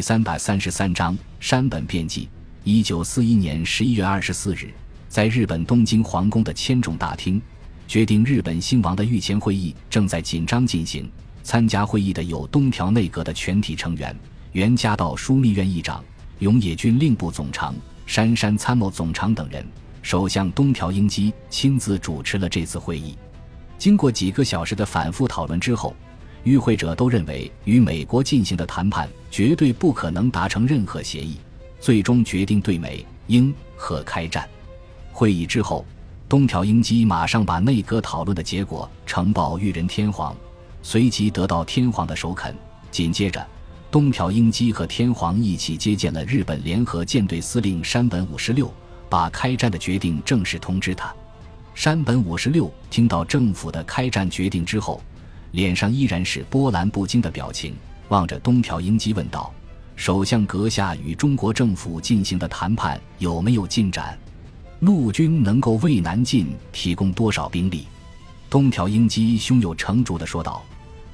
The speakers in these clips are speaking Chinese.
第三百三十三章山本变记。一九四一年十一月二十四日，在日本东京皇宫的千种大厅，决定日本兴亡的御前会议正在紧张进行。参加会议的有东条内阁的全体成员、原家道枢密院议长、永野军令部总长、杉山参谋总长等人。首相东条英机亲自主持了这次会议。经过几个小时的反复讨论之后，与会者都认为与美国进行的谈判绝对不可能达成任何协议，最终决定对美英和开战。会议之后，东条英机马上把内阁讨论的结果呈报裕仁天皇，随即得到天皇的首肯。紧接着，东条英机和天皇一起接见了日本联合舰队司令山本五十六，把开战的决定正式通知他。山本五十六听到政府的开战决定之后，脸上依然是波澜不惊的表情，望着东条英机问道：“首相阁下与中国政府进行的谈判有没有进展？陆军能够为南进提供多少兵力？”东条英机胸有成竹地说道：“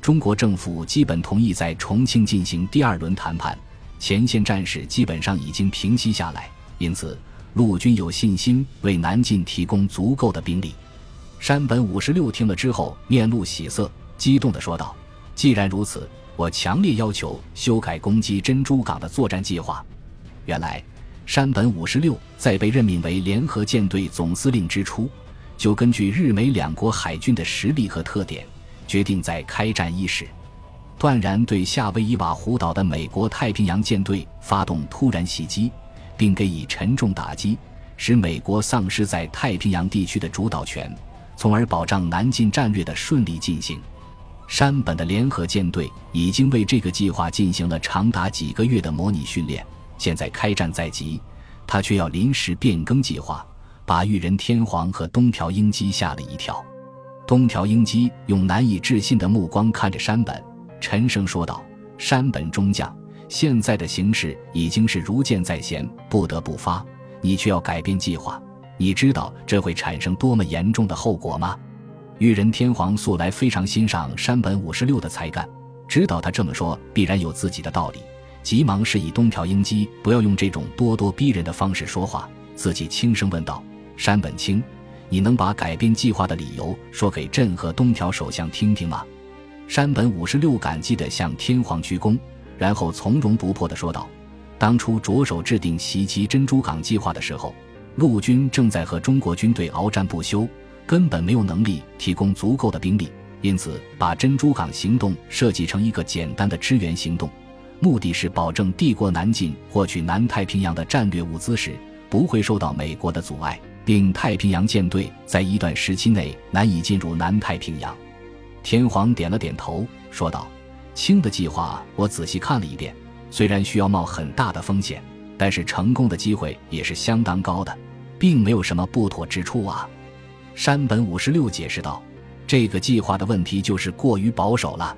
中国政府基本同意在重庆进行第二轮谈判，前线战事基本上已经平息下来，因此。”陆军有信心为南进提供足够的兵力。山本五十六听了之后，面露喜色，激动地说道：“既然如此，我强烈要求修改攻击珍珠港的作战计划。”原来，山本五十六在被任命为联合舰队总司令之初，就根据日美两国海军的实力和特点，决定在开战伊始，断然对夏威夷瓦胡岛的美国太平洋舰队发动突然袭击。并给予沉重打击，使美国丧失在太平洋地区的主导权，从而保障南进战略的顺利进行。山本的联合舰队已经为这个计划进行了长达几个月的模拟训练，现在开战在即，他却要临时变更计划，把裕仁天皇和东条英机吓了一跳。东条英机用难以置信的目光看着山本，沉声说道：“山本中将。”现在的形势已经是如箭在弦，不得不发。你却要改变计划，你知道这会产生多么严重的后果吗？裕仁天皇素来非常欣赏山本五十六的才干，知道他这么说必然有自己的道理，急忙示意东条英机不要用这种咄咄逼人的方式说话，自己轻声问道：“山本清，你能把改变计划的理由说给朕和东条首相听听吗？”山本五十六感激地向天皇鞠躬。然后从容不迫地说道：“当初着手制定袭击珍珠港计划的时候，陆军正在和中国军队鏖战不休，根本没有能力提供足够的兵力，因此把珍珠港行动设计成一个简单的支援行动，目的是保证帝国南进获取南太平洋的战略物资时不会受到美国的阻碍，并太平洋舰队在一段时期内难以进入南太平洋。”天皇点了点头，说道。清的计划我仔细看了一遍，虽然需要冒很大的风险，但是成功的机会也是相当高的，并没有什么不妥之处啊。山本五十六解释道：“这个计划的问题就是过于保守了。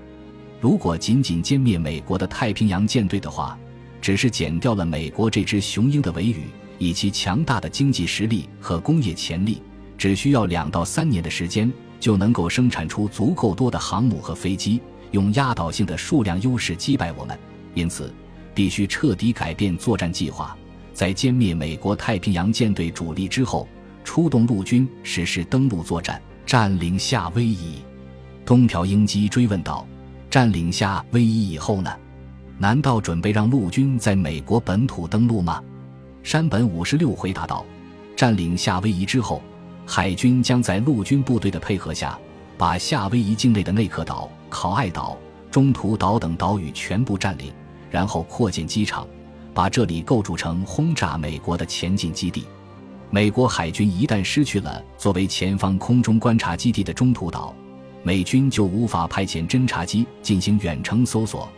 如果仅仅歼灭美国的太平洋舰队的话，只是减掉了美国这只雄鹰的尾羽，以其强大的经济实力和工业潜力，只需要两到三年的时间就能够生产出足够多的航母和飞机。”用压倒性的数量优势击败我们，因此必须彻底改变作战计划，在歼灭美国太平洋舰队主力之后，出动陆军实施登陆作战，占领夏威夷。东条英机追问道：“占领夏威夷以后呢？难道准备让陆军在美国本土登陆吗？”山本五十六回答道：“占领夏威夷之后，海军将在陆军部队的配合下。”把夏威夷境内的内克岛、考爱岛、中途岛等岛屿全部占领，然后扩建机场，把这里构筑成轰炸美国的前进基地。美国海军一旦失去了作为前方空中观察基地的中途岛，美军就无法派遣侦察机进行远程搜索，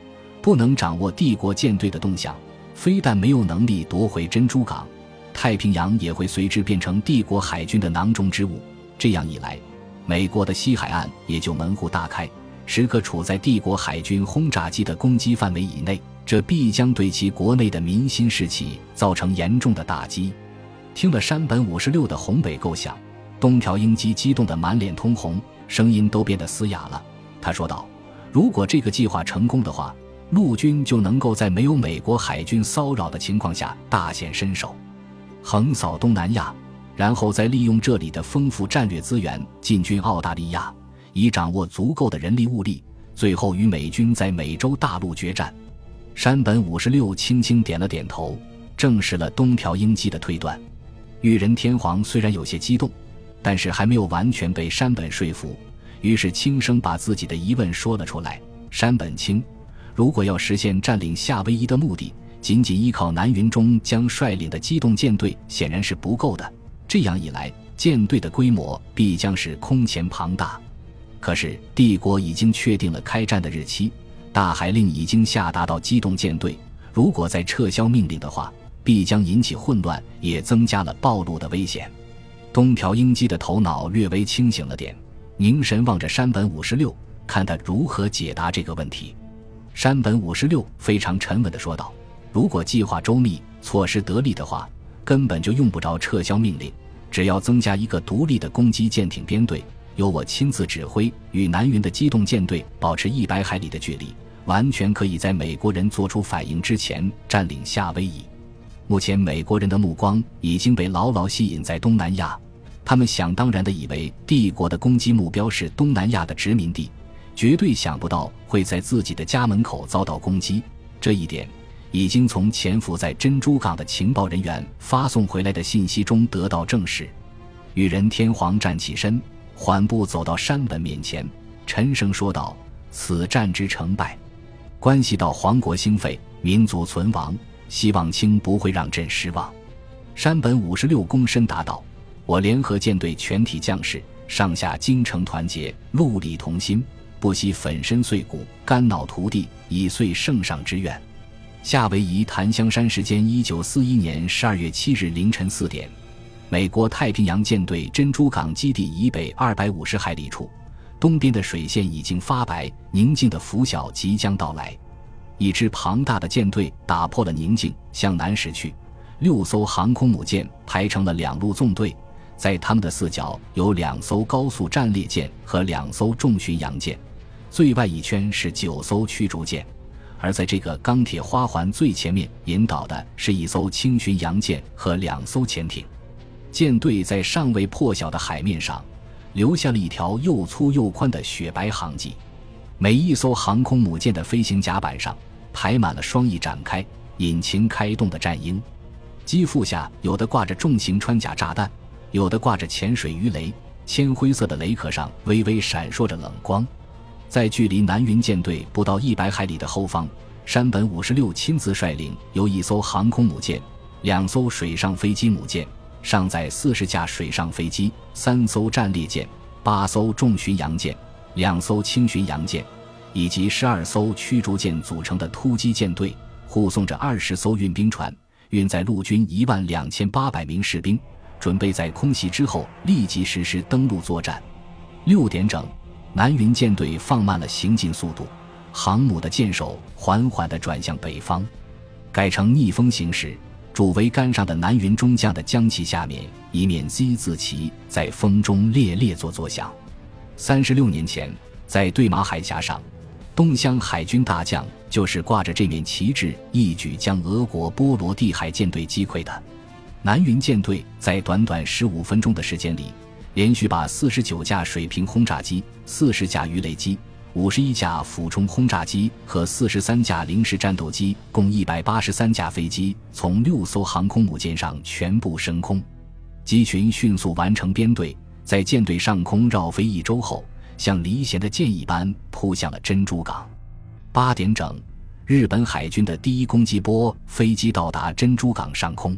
不能掌握帝国舰队的动向，非但没有能力夺回珍珠港，太平洋也会随之变成帝国海军的囊中之物。这样一来，美国的西海岸也就门户大开，时刻处在帝国海军轰炸机的攻击范围以内，这必将对其国内的民心士气造成严重的打击。听了山本五十六的宏伟构想，东条英机激动得满脸通红，声音都变得嘶哑了。他说道：“如果这个计划成功的话，陆军就能够在没有美国海军骚扰的情况下大显身手，横扫东南亚，然后再利用这里的丰富战略资源进军澳大利亚，以掌握足够的人力物力，最后与美军在美洲大陆决战。山本五十六轻轻点了点头，证实了东条英机的推断。裕仁天皇虽然有些激动，但是还没有完全被山本说服，于是轻声把自己的疑问说了出来：“山本清，如果要实现占领夏威夷的目的，仅仅依靠南云中将率领的机动舰队显然是不够的。这样一来，舰队的规模必将是空前庞大。可是帝国已经确定了开战的日期。”大海令已经下达到机动舰队，如果再撤销命令的话，必将引起混乱，也增加了暴露的危险。东条英机的头脑略微清醒了点，凝神望着山本五十六，看他如何解答这个问题。山本五十六非常沉稳地说道：“如果计划周密，措施得力的话，根本就用不着撤销命令，只要增加一个独立的攻击舰艇编队。”由我亲自指挥，与南云的机动舰队保持一百海里的距离，完全可以在美国人做出反应之前占领夏威夷。目前，美国人的目光已经被牢牢吸引在东南亚，他们想当然地以为帝国的攻击目标是东南亚的殖民地，绝对想不到会在自己的家门口遭到攻击。这一点已经从潜伏在珍珠港的情报人员发送回来的信息中得到证实。裕仁天皇站起身。缓步走到山本面前，沉声说道：“此战之成败，关系到皇国兴废、民族存亡，希望卿不会让朕失望。”山本五十六躬身答道：“我联合舰队全体将士，上下精诚团结，戮力同心，不惜粉身碎骨、肝脑涂地，以遂圣上之愿。”夏威夷檀香山时间：一九四一年十二月七日凌晨四点。美国太平洋舰队珍珠港基地以北二百五十海里处，东边的水线已经发白，宁静的拂晓即将到来。一支庞大的舰队打破了宁静，向南驶去。六艘航空母舰排成了两路纵队，在他们的四角有两艘高速战列舰和两艘重巡洋舰，最外一圈是九艘驱逐舰，而在这个钢铁花环最前面引导的是一艘轻巡洋舰和两艘潜艇。舰队在尚未破晓的海面上，留下了一条又粗又宽的雪白航迹。每一艘航空母舰的飞行甲板上排满了双翼展开、引擎开动的战鹰，机腹下有的挂着重型穿甲炸弹，有的挂着潜水鱼雷。铅灰色的雷壳上微微闪烁着冷光。在距离南云舰队不到一百海里的后方，山本五十六亲自率领由一艘航空母舰、两艘水上飞机母舰。上载四十架水上飞机、三艘战列舰、八艘重巡洋舰、两艘轻巡洋舰，以及十二艘驱逐舰组成的突击舰队，护送着二十艘运兵船，运载陆军一万两千八百名士兵，准备在空袭之后立即实施登陆作战。六点整，南云舰队放慢了行进速度，航母的舰首缓缓地转向北方，改成逆风行驶。主桅杆上的南云中将的将旗下面，一面 Z 字旗在风中猎猎作作响。三十六年前，在对马海峡上，东乡海军大将就是挂着这面旗帜，一举将俄国波罗的海舰队击溃的。南云舰队在短短十五分钟的时间里，连续把四十九架水平轰炸机、四十架鱼雷机。五十一架俯冲轰炸机和四十三架零式战斗机，共一百八十三架飞机，从六艘航空母舰上全部升空。机群迅速完成编队，在舰队上空绕飞一周后，像离弦的箭一般扑向了珍珠港。八点整，日本海军的第一攻击波飞机到达珍珠港上空。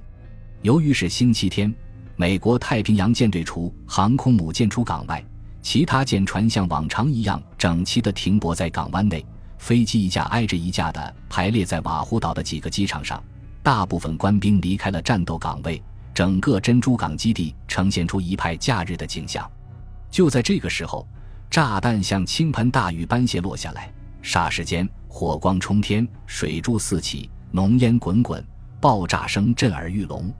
由于是星期天，美国太平洋舰队除航空母舰出港外，其他舰船像往常一样整齐地停泊在港湾内，飞机一架挨着一架地排列在瓦胡岛的几个机场上。大部分官兵离开了战斗岗位，整个珍珠港基地呈现出一派假日的景象。就在这个时候，炸弹像倾盆大雨般泻落下来，霎时间火光冲天，水柱四起，浓烟滚滚，爆炸声震耳欲聋。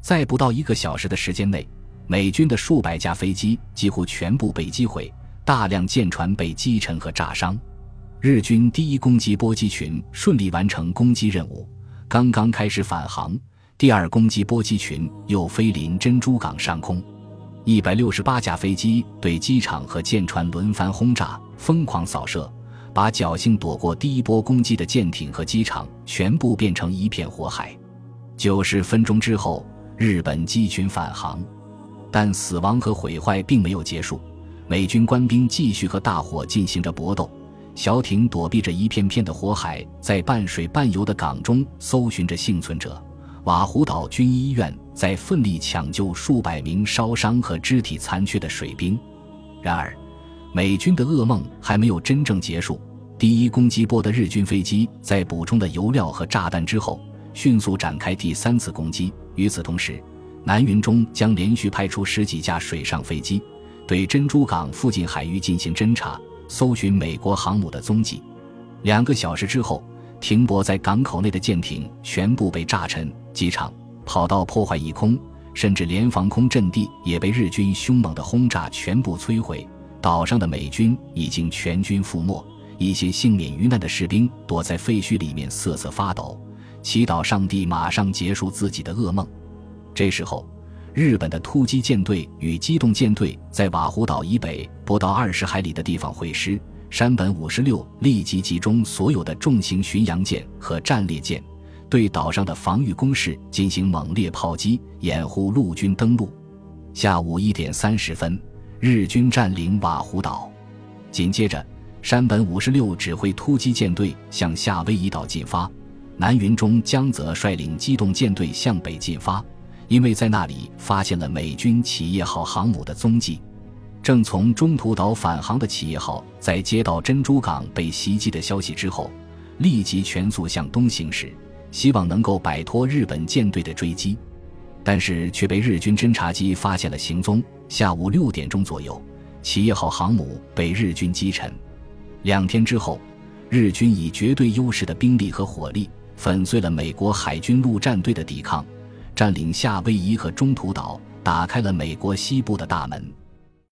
在不到一个小时的时间内。美军的数百架飞机几乎全部被击毁，大量舰船被击沉和炸伤。日军第一攻击波机群顺利完成攻击任务，刚刚开始返航，第二攻击波机群又飞临珍珠港上空，一百六十八架飞机对机场和舰船轮番轰炸，疯狂扫射，把侥幸躲过第一波攻击的舰艇和机场全部变成一片火海。九十分钟之后，日本机群返航，但死亡和毁坏并没有结束。美军官兵继续和大火进行着搏斗，小艇躲避着一片片的火海，在半水半油的港中搜寻着幸存者。瓦胡岛军医院在奋力抢救数百名烧伤和肢体残缺的水兵。然而，美军的噩梦还没有真正结束。第一攻击波的日军飞机在补充了油料和炸弹之后，迅速展开第三次攻击。与此同时，南云中将连续派出十几架水上飞机。对珍珠港附近海域进行侦察，搜寻美国航母的踪迹。两个小时之后，停泊在港口内的舰艇全部被炸沉，机场、跑道破坏一空，甚至连防空阵地也被日军凶猛的轰炸全部摧毁。岛上的美军已经全军覆没，一些幸免于难的士兵躲在废墟里面瑟瑟发抖，祈祷上帝马上结束自己的噩梦。这时候。日本的突击舰队与机动舰队在瓦胡岛以北不到二十海里的地方会师，山本五十六立即集中所有的重型巡洋舰和战列舰，对岛上的防御工事进行猛烈炮击，掩护陆军登陆。下午一点三十分，日军占领瓦胡岛。紧接着，山本五十六指挥突击舰队向夏威夷岛进发，南云中江则率领机动舰队向北进发。因为在那里发现了美军企业号航母的踪迹，正从中途岛返航的企业号在接到珍珠港被袭击的消息之后，立即全速向东行驶，希望能够摆脱日本舰队的追击，但是却被日军侦察机发现了行踪。下午六点钟左右，企业号航母被日军击沉。两天之后，日军以绝对优势的兵力和火力粉碎了美国海军陆战队的抵抗。占领夏威夷和中途岛，打开了美国西部的大门。